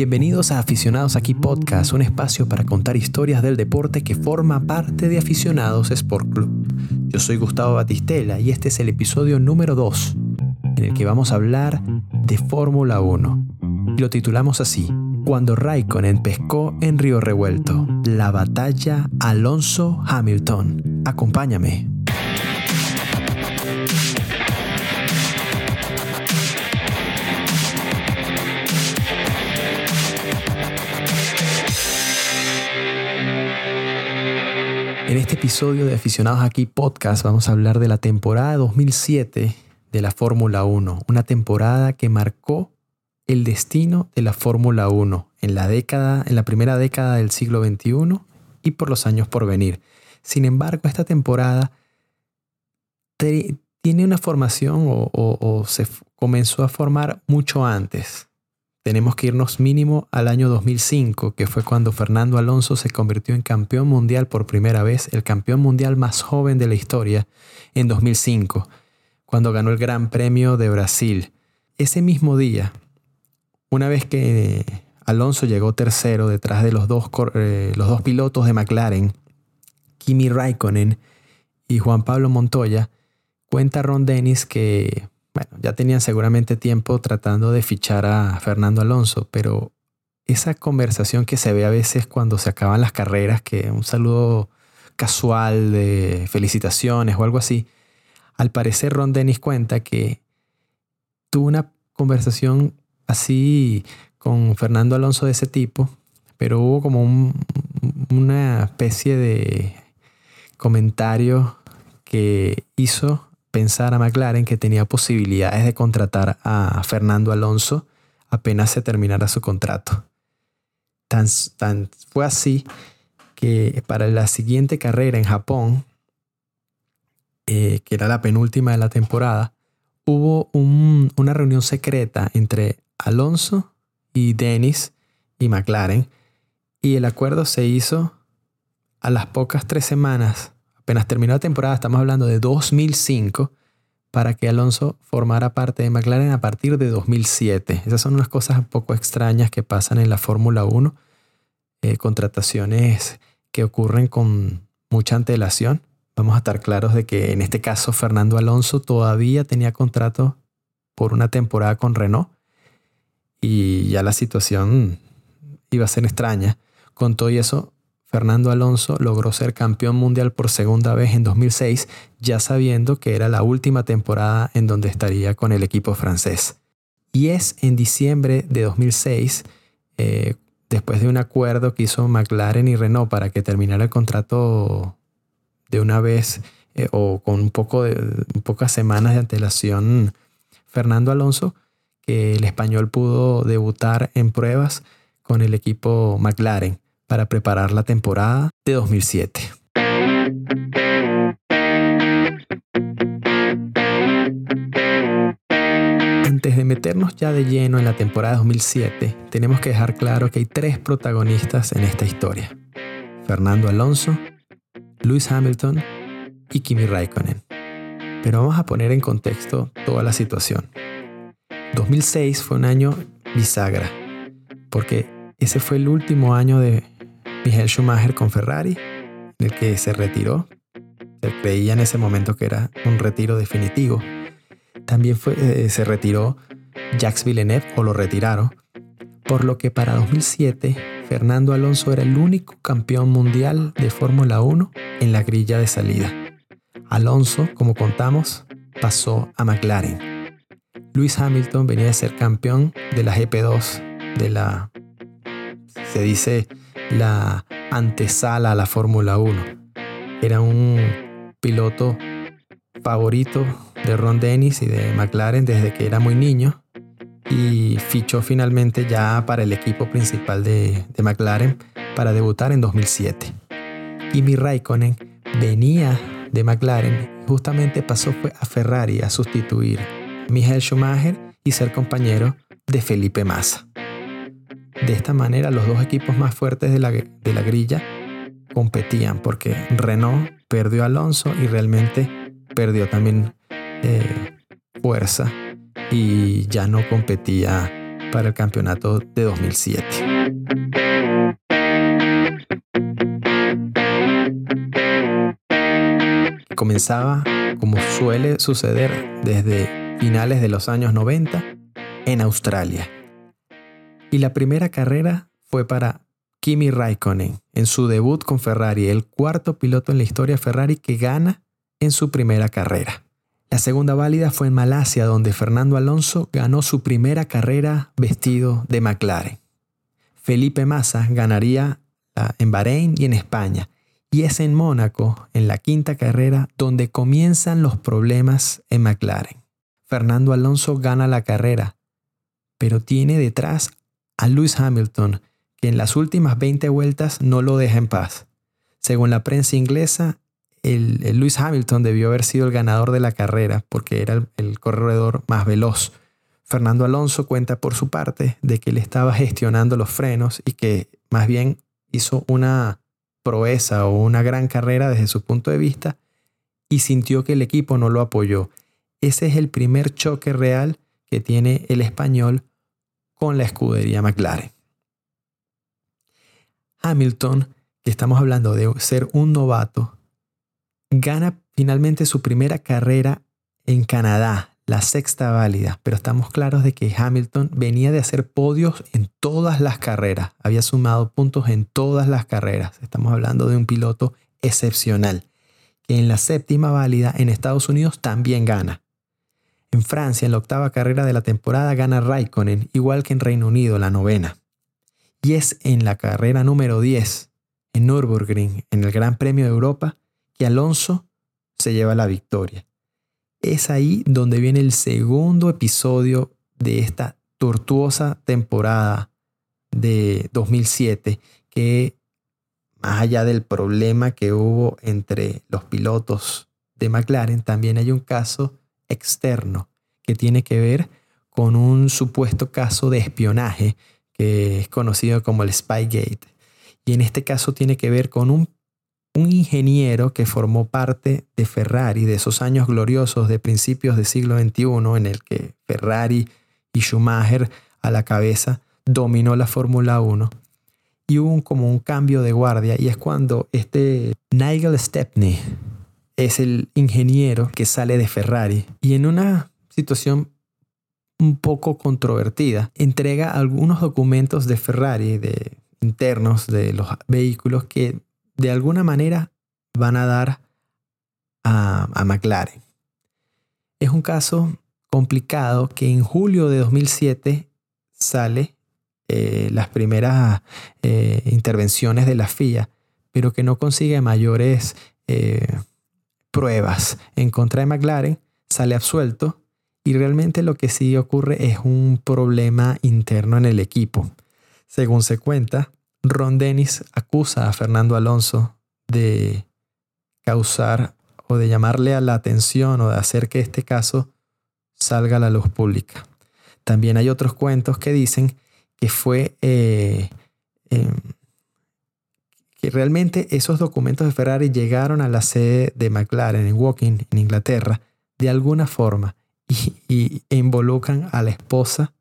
Bienvenidos a Aficionados Aquí Podcast, un espacio para contar historias del deporte que forma parte de Aficionados Sport Club. Yo soy Gustavo Batistela y este es el episodio número 2, en el que vamos a hablar de Fórmula 1. Y lo titulamos así, Cuando Raikkonen pescó en Río Revuelto, la batalla Alonso-Hamilton. Acompáñame. En este episodio de Aficionados Aquí Podcast vamos a hablar de la temporada 2007 de la Fórmula 1, una temporada que marcó el destino de la Fórmula 1 en la década, en la primera década del siglo XXI y por los años por venir. Sin embargo, esta temporada tiene una formación o se comenzó a formar mucho antes tenemos que irnos mínimo al año 2005, que fue cuando Fernando Alonso se convirtió en campeón mundial por primera vez, el campeón mundial más joven de la historia, en 2005, cuando ganó el Gran Premio de Brasil. Ese mismo día, una vez que Alonso llegó tercero detrás de los dos, eh, los dos pilotos de McLaren, Kimi Raikkonen y Juan Pablo Montoya, cuenta Ron Dennis que bueno, ya tenían seguramente tiempo tratando de fichar a Fernando Alonso, pero esa conversación que se ve a veces cuando se acaban las carreras, que un saludo casual de felicitaciones o algo así, al parecer Ron Dennis cuenta que tuvo una conversación así con Fernando Alonso de ese tipo, pero hubo como una especie de comentario que hizo pensar a McLaren que tenía posibilidades de contratar a Fernando Alonso apenas se terminara su contrato. Tan, tan fue así que para la siguiente carrera en Japón, eh, que era la penúltima de la temporada, hubo una reunión secreta entre Alonso y Dennis y McLaren y el acuerdo se hizo a las pocas tres semanas apenas terminó la temporada, estamos hablando de 2005, para que Alonso formara parte de McLaren a partir de 2007. Esas son unas cosas un poco extrañas que pasan en la Fórmula 1, eh, contrataciones que ocurren con mucha antelación. Vamos a estar claros de que en este caso Fernando Alonso todavía tenía contrato por una temporada con Renault y ya la situación iba a ser extraña. Con todo y eso, Fernando Alonso logró ser campeón mundial por segunda vez en 2006, ya sabiendo que era la última temporada en donde estaría con el equipo francés. Y es en diciembre de 2006, eh, después de un acuerdo que hizo McLaren y Renault para que terminara el contrato de una vez eh, o con un poco de, pocas semanas de antelación, Fernando Alonso, que el español pudo debutar en pruebas con el equipo McLaren para preparar la temporada de 2007. Antes de meternos ya de lleno en la temporada 2007, tenemos que dejar claro que hay tres protagonistas en esta historia. Fernando Alonso, Lewis Hamilton y Kimi Raikkonen. Pero vamos a poner en contexto toda la situación. 2006 fue un año bisagra, porque ese fue el último año de Michael Schumacher con Ferrari, en el que se retiró. Se creía en ese momento que era un retiro definitivo. También fue, eh, se retiró Jacques Villeneuve o lo retiraron, por lo que para 2007 Fernando Alonso era el único campeón mundial de Fórmula 1 en la grilla de salida. Alonso, como contamos, pasó a McLaren. Lewis Hamilton venía de ser campeón de la GP2 de la, se dice, la antesala a la Fórmula 1. Era un piloto favorito de Ron Dennis y de McLaren desde que era muy niño y fichó finalmente ya para el equipo principal de, McLaren para debutar en 2007. Kimi Raikkonen venía de McLaren y justamente pasó a Ferrari a sustituir a Michael Schumacher y ser compañero de Felipe Massa. De esta manera los dos equipos más fuertes de la, de la grilla competían porque Renault perdió Alonso y realmente perdió también eh, fuerza y ya no competía para el campeonato de 2007. Comenzaba, como suele suceder desde finales de los años 90, en Australia. Y la primera carrera fue para Kimi Raikkonen en su debut con Ferrari, el cuarto piloto en la historia Ferrari que gana en su primera carrera. La segunda válida fue en Malasia, donde Fernando Alonso ganó su primera carrera vestido de McLaren. Felipe Massa ganaría en Bahrein y en España. Y es en Mónaco, en la quinta carrera, donde comienzan los problemas en McLaren. Fernando Alonso gana la carrera, pero tiene detrás a Lewis Hamilton, que en las últimas 20 vueltas no lo deja en paz. Según la prensa inglesa, el, Lewis Hamilton debió haber sido el ganador de la carrera porque era el, corredor más veloz. Fernando Alonso cuenta por su parte de que él estaba gestionando los frenos y que más bien hizo una proeza o una gran carrera desde su punto de vista y sintió que el equipo no lo apoyó. Ese es el primer choque real que tiene el español con la escudería McLaren. Hamilton, que estamos hablando de ser un novato, gana finalmente su primera carrera en Canadá, la sexta válida, pero estamos claros de que Hamilton venía de hacer podios en todas las carreras, había sumado puntos en todas las carreras. Estamos hablando de un piloto excepcional, que en la séptima válida en Estados Unidos también gana. En Francia, en la octava carrera de la temporada, gana Raikkonen, igual que en Reino Unido, la novena. Y es en la carrera número 10, en Nürburgring, en el Gran Premio de Europa, que Alonso se lleva la victoria. Es ahí donde viene el segundo episodio de esta tortuosa temporada de 2007, que más allá del problema que hubo entre los pilotos de McLaren, también hay un caso externo que tiene que ver con un supuesto caso de espionaje que es conocido como el Spygate. Y en este caso tiene que ver con un un ingeniero que formó parte de Ferrari, de esos años gloriosos de principios del siglo XXI, en el que Ferrari y Schumacher a la cabeza dominó la Fórmula 1. Y hubo como un cambio de guardia y es cuando este Nigel Stepney es el ingeniero que sale de Ferrari y en una situación un poco controvertida entrega algunos documentos de Ferrari, de internos de los vehículos que de alguna manera van a dar a, McLaren. Es un caso complicado que en julio de 2007 sale eh, las primeras eh, intervenciones de la FIA, pero que no consigue mayores eh, pruebas en contra de McLaren, sale absuelto y realmente lo que sí ocurre es un problema interno en el equipo. Según se cuenta, Ron Dennis acusa a Fernando Alonso de causar o de llamarle a la atención o de hacer que este caso salga a la luz pública. También hay otros cuentos que dicen que fue eh, em, que realmente esos documentos de Ferrari llegaron a la sede de McLaren en Woking, en Inglaterra, de alguna forma y, involucran a la esposa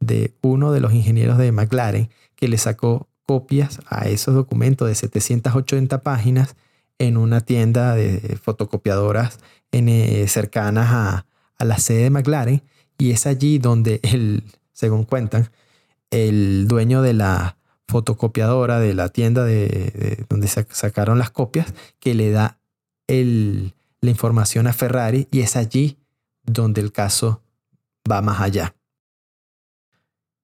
de uno de los ingenieros de McLaren que le sacó copias a esos documentos de 780 páginas en una tienda de fotocopiadoras en, cercanas a, la sede de McLaren y es allí donde el, según cuentan, el dueño de la fotocopiadora de la tienda de, donde sacaron las copias que le da la información a Ferrari y es allí donde el caso va más allá.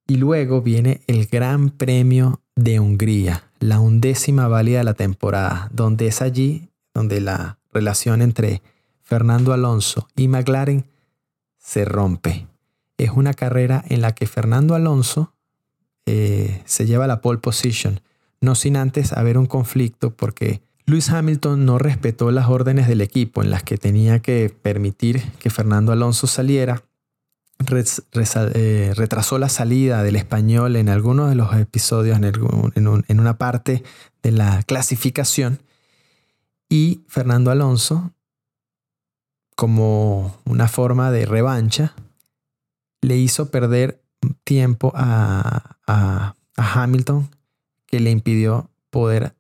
Y luego viene el Gran Premio de Hungría, la undécima válida de la temporada, donde es allí donde la relación entre Fernando Alonso y McLaren se rompe. Es una carrera en la que Fernando Alonso eh, se lleva la pole position, no sin antes haber un conflicto porque Lewis Hamilton no respetó las órdenes del equipo en las que tenía que permitir que Fernando Alonso saliera eh, retrasó la salida del español en algunos de los episodios, en, una parte de la clasificación. Y Fernando Alonso, como una forma de revancha, le hizo perder tiempo a, a Hamilton que le impidió poder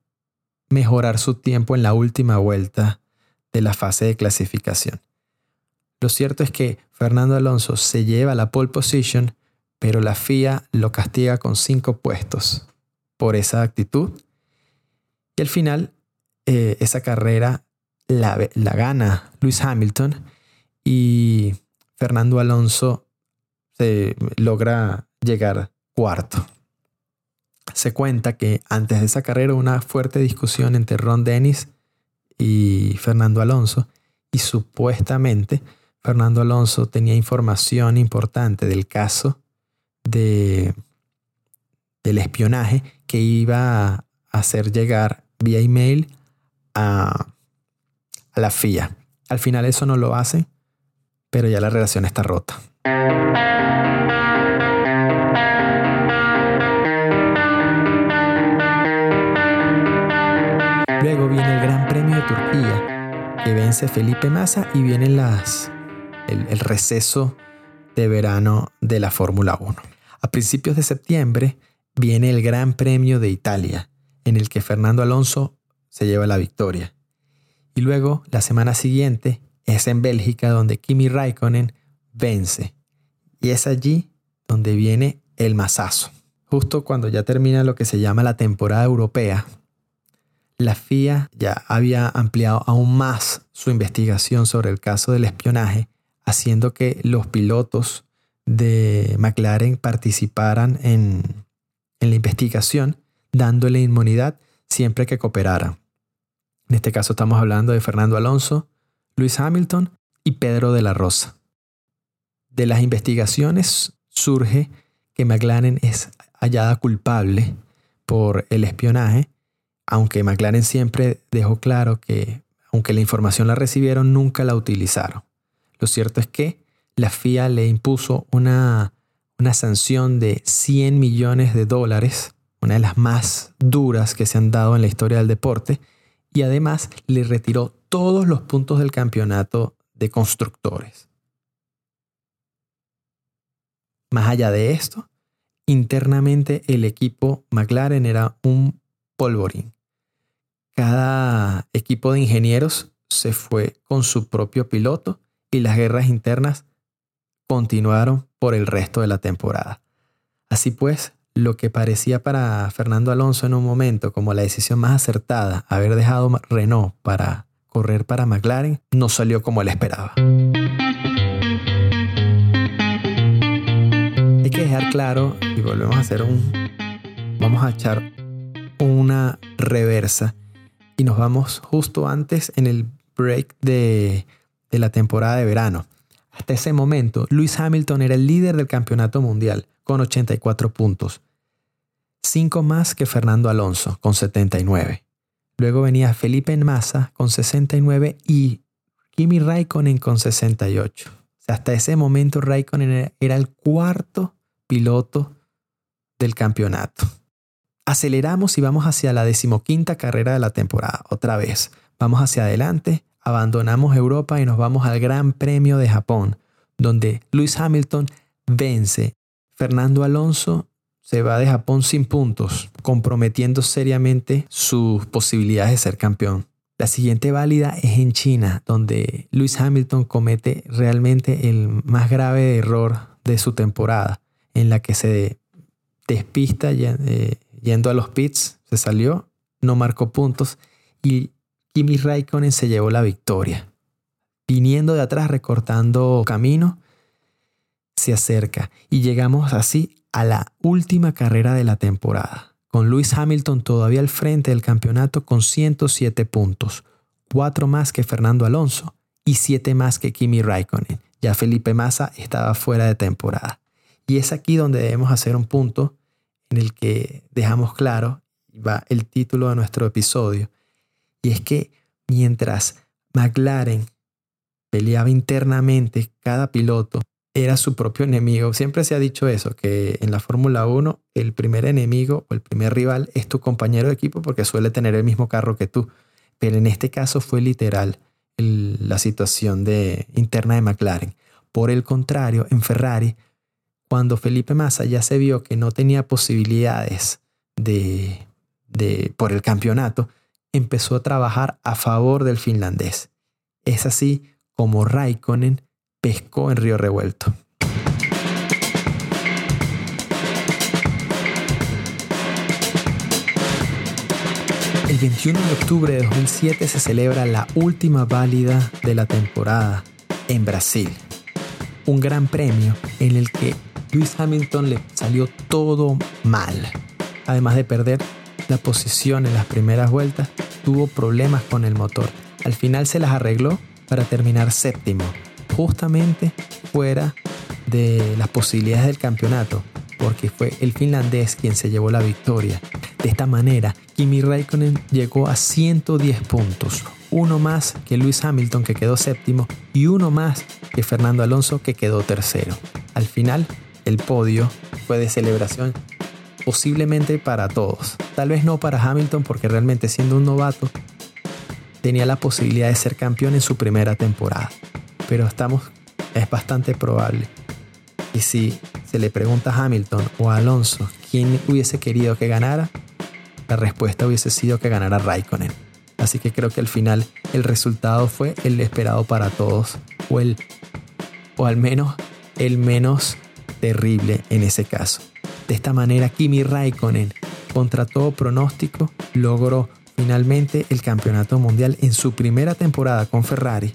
mejorar su tiempo en la última vuelta de la fase de clasificación. Lo cierto es que Fernando Alonso se lleva la pole position, pero la FIA lo castiga con cinco puestos por esa actitud. Y al final, eh, esa carrera la, la gana Lewis Hamilton y Fernando Alonso se logra llegar cuarto. Se cuenta que antes de esa carrera una fuerte discusión entre Ron Dennis y Fernando Alonso y supuestamente Fernando Alonso tenía información importante del caso de, del espionaje que iba a hacer llegar vía email a, a la FIA. Al final eso no lo hace, pero ya la relación está rota. Luego viene el Gran Premio de Turquía, que vence Felipe Massa y viene el receso de verano de la Fórmula 1. A principios de septiembre viene el Gran Premio de Italia, en el que Fernando Alonso se lleva la victoria. Y luego, la semana siguiente, es en Bélgica donde Kimi Raikkonen vence. Y es allí donde viene el masazo. Justo cuando ya termina lo que se llama la temporada europea, la FIA ya había ampliado aún más su investigación sobre el caso del espionaje, haciendo que los pilotos de McLaren participaran en, la investigación, dándole inmunidad siempre que cooperaran. En este caso estamos hablando de Fernando Alonso, Luis Hamilton y Pedro de la Rosa. De las investigaciones surge que McLaren es hallada culpable por el espionaje, aunque McLaren siempre dejó claro que, aunque la información la recibieron, nunca la utilizaron. Lo cierto es que la FIA le impuso una, una sanción de 100 millones de dólares, una de las más duras que se han dado en la historia del deporte, y además le retiró todos los puntos del campeonato de constructores. Más allá de esto, internamente el equipo McLaren era un polvorín. Cada equipo de ingenieros se fue con su propio piloto y las guerras internas continuaron por el resto de la temporada. Así pues, lo que parecía para Fernando Alonso en un momento como la decisión más acertada, haber dejado Renault para correr para McLaren, no salió como él esperaba. Hay que dejar claro, y volvemos a hacer un... Vamos a echar una reversa y nos vamos justo antes en el break de, de la temporada de verano. Hasta ese momento, Lewis Hamilton era el líder del campeonato mundial con 84 puntos. Cinco más que Fernando Alonso con 79. Luego venía Felipe Massa con 69 y Kimi Raikkonen con 68. hasta ese momento Raikkonen era el cuarto piloto del campeonato. Aceleramos y vamos hacia la decimoquinta carrera de la temporada. Otra vez, vamos hacia adelante abandonamos Europa y nos vamos al Gran Premio de Japón, donde Lewis Hamilton vence. Fernando Alonso se va de Japón sin puntos, comprometiendo seriamente sus posibilidades de ser campeón. La siguiente válida es en China, donde Lewis Hamilton comete realmente el más grave error de su temporada, en la que se despista eh, yendo a los pits, se salió, no marcó puntos y Kimi Raikkonen se llevó la victoria. Viniendo de atrás, recortando camino, se acerca y llegamos así a la última carrera de la temporada, con Lewis Hamilton todavía al frente del campeonato con 107 puntos, cuatro más que Fernando Alonso y siete más que Kimi Raikkonen. Ya Felipe Massa estaba fuera de temporada. Y es aquí donde debemos hacer un punto en el que dejamos claro, va el título de nuestro episodio, y es que mientras McLaren peleaba internamente, cada piloto era su propio enemigo. Siempre se ha dicho eso, que en la Fórmula 1 el primer enemigo o el primer rival es tu compañero de equipo porque suele tener el mismo carro que tú. Pero en este caso fue literal la situación de, interna de McLaren. Por el contrario, en Ferrari, cuando Felipe Massa ya se vio que no tenía posibilidades de, de, por el campeonato, empezó a trabajar a favor del finlandés. Es así como Raikkonen pescó en Río Revuelto. El 21 de octubre de 2007 se celebra la última válida de la temporada en Brasil. Un gran premio en el que Lewis Hamilton le salió todo mal. Además de perder la posición en las primeras vueltas, tuvo problemas con el motor. Al final se las arregló para terminar séptimo, justamente fuera de las posibilidades del campeonato, porque fue el finlandés quien se llevó la victoria. De esta manera, Kimi Raikkonen llegó a 110 puntos, uno más que Lewis Hamilton que quedó séptimo y uno más que Fernando Alonso que quedó tercero. Al final, el podio fue de celebración posiblemente para todos. Tal vez no para Hamilton porque realmente siendo un novato tenía la posibilidad de ser campeón en su primera temporada. Pero estamos, es bastante probable. Y si se le pregunta a Hamilton o a Alonso quién hubiese querido que ganara, la respuesta hubiese sido que ganara Raikkonen. Así que creo que al final el resultado fue el esperado para todos, o, el, o al menos el menos terrible en ese caso. De esta manera, Kimi Raikkonen, contra todo pronóstico, logró finalmente el campeonato mundial en su primera temporada con Ferrari,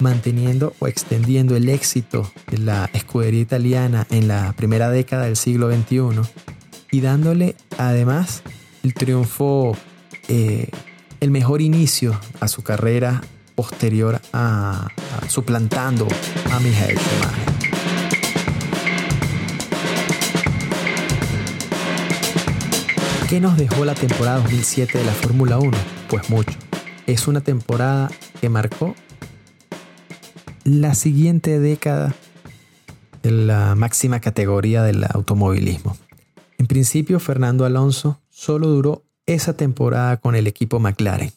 manteniendo o extendiendo el éxito de la escudería italiana en la primera década del siglo XXI y dándole además el triunfo, eh, el mejor inicio a su carrera posterior a, suplantando a Michael Schumacher. ¿Qué nos dejó la temporada 2007 de la Fórmula 1? Pues mucho. Es una temporada que marcó la siguiente década de la máxima categoría del automovilismo. En principio, Fernando Alonso solo duró esa temporada con el equipo McLaren.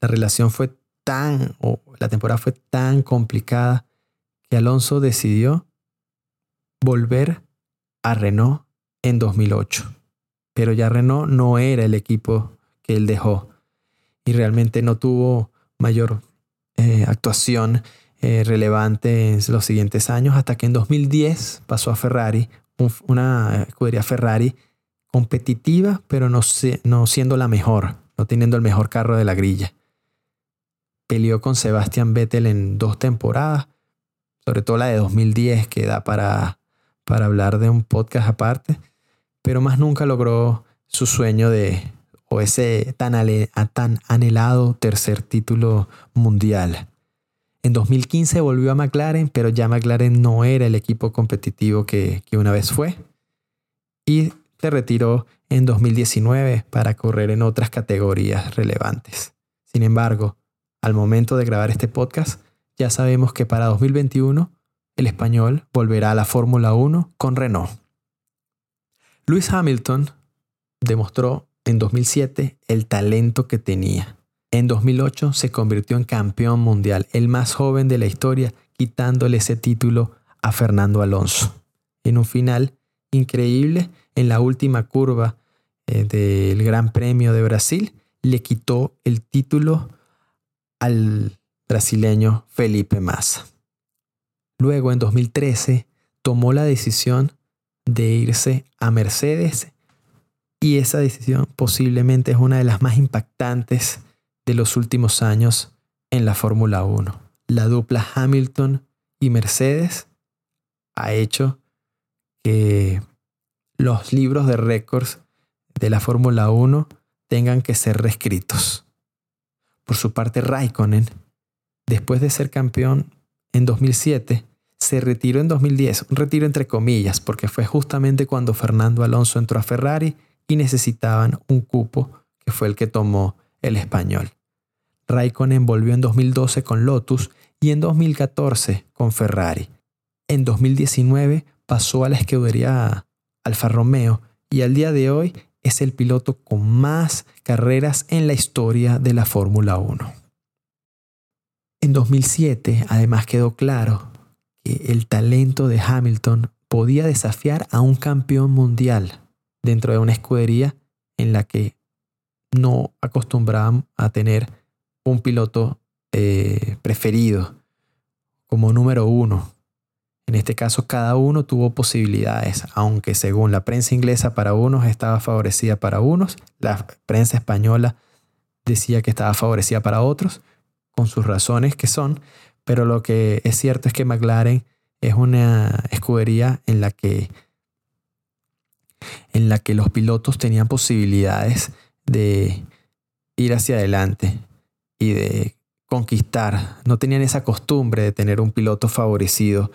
La relación fue tan, o la temporada fue tan complicada que Alonso decidió volver a Renault en 2008 pero ya Renault no era el equipo que él dejó y realmente no tuvo mayor eh, actuación eh, relevante en los siguientes años hasta que en 2010 pasó a Ferrari, una escudería Ferrari competitiva, pero no, no siendo la mejor, no teniendo el mejor carro de la grilla. Peleó con Sebastian Vettel en dos temporadas, sobre todo la de 2010, que da para, para hablar de un podcast aparte pero más nunca logró su sueño de, o ese tan, tan anhelado tercer título mundial. En 2015 volvió a McLaren, pero ya McLaren no era el equipo competitivo que, que una vez fue. Y se retiró en 2019 para correr en otras categorías relevantes. Sin embargo, al momento de grabar este podcast, ya sabemos que para 2021 el español volverá a la Fórmula 1 con Renault. Lewis Hamilton demostró en 2007 el talento que tenía. En 2008 se convirtió en campeón mundial, el más joven de la historia, quitándole ese título a Fernando Alonso. En un final increíble, en la última curva eh, del Gran Premio de Brasil, le quitó el título al brasileño Felipe Massa. Luego, en 2013, tomó la decisión de irse a Mercedes y esa decisión posiblemente es una de las más impactantes de los últimos años en la Fórmula 1. La dupla Hamilton y Mercedes ha hecho que los libros de récords de la Fórmula 1 tengan que ser reescritos. Por su parte, Raikkonen, después de ser campeón en 2007, se retiró en 2010, un retiro entre comillas, porque fue justamente cuando Fernando Alonso entró a Ferrari y necesitaban un cupo, que fue el que tomó el español. Raikkonen volvió en 2012 con Lotus y en 2014 con Ferrari. En 2019 pasó a la escudería Alfa Romeo y al día de hoy es el piloto con más carreras en la historia de la Fórmula 1. En 2007 además quedó claro el talento de Hamilton podía desafiar a un campeón mundial dentro de una escudería en la que no acostumbraban a tener un piloto eh, preferido como número uno. En este caso, cada uno tuvo posibilidades, aunque según la prensa inglesa para unos estaba favorecida para unos, la prensa española decía que estaba favorecida para otros, con sus razones que son, pero lo que es cierto es que McLaren es una escudería en la que en la que los pilotos tenían posibilidades de ir hacia adelante y de conquistar. No tenían esa costumbre de tener un piloto favorecido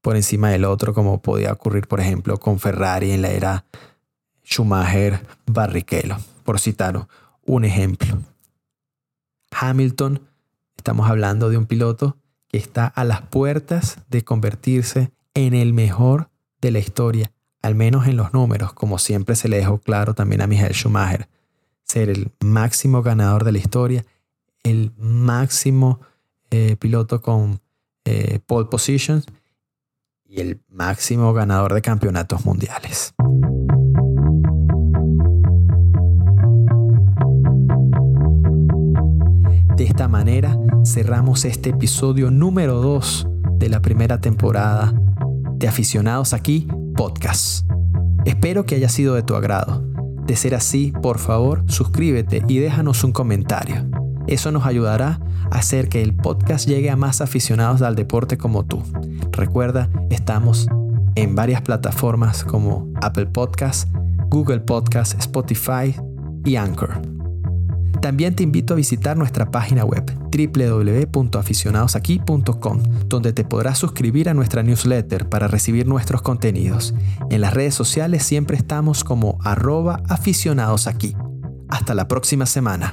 por encima del otro, como podía ocurrir, por ejemplo, con Ferrari en la era Schumacher, Barrichello, por citar un ejemplo. Hamilton, estamos hablando de un piloto está a las puertas de convertirse en el mejor de la historia, al menos en los números, como siempre se le dejó claro también a Michael Schumacher, ser el máximo ganador de la historia, el máximo eh, piloto con eh, pole positions y el máximo ganador de campeonatos mundiales. De esta manera cerramos este episodio número 2 de la primera temporada de Aficionados aquí Podcast. Espero que haya sido de tu agrado. De ser así, por favor, suscríbete y déjanos un comentario. Eso nos ayudará a hacer que el podcast llegue a más aficionados al deporte como tú. Recuerda, estamos en varias plataformas como Apple Podcasts, Google Podcasts, Spotify y Anchor. También te invito a visitar nuestra página web www.aficionadosaquí.com, donde te podrás suscribir a nuestra newsletter para recibir nuestros contenidos. En las redes sociales siempre estamos como arroba aficionados aquí. Hasta la próxima semana.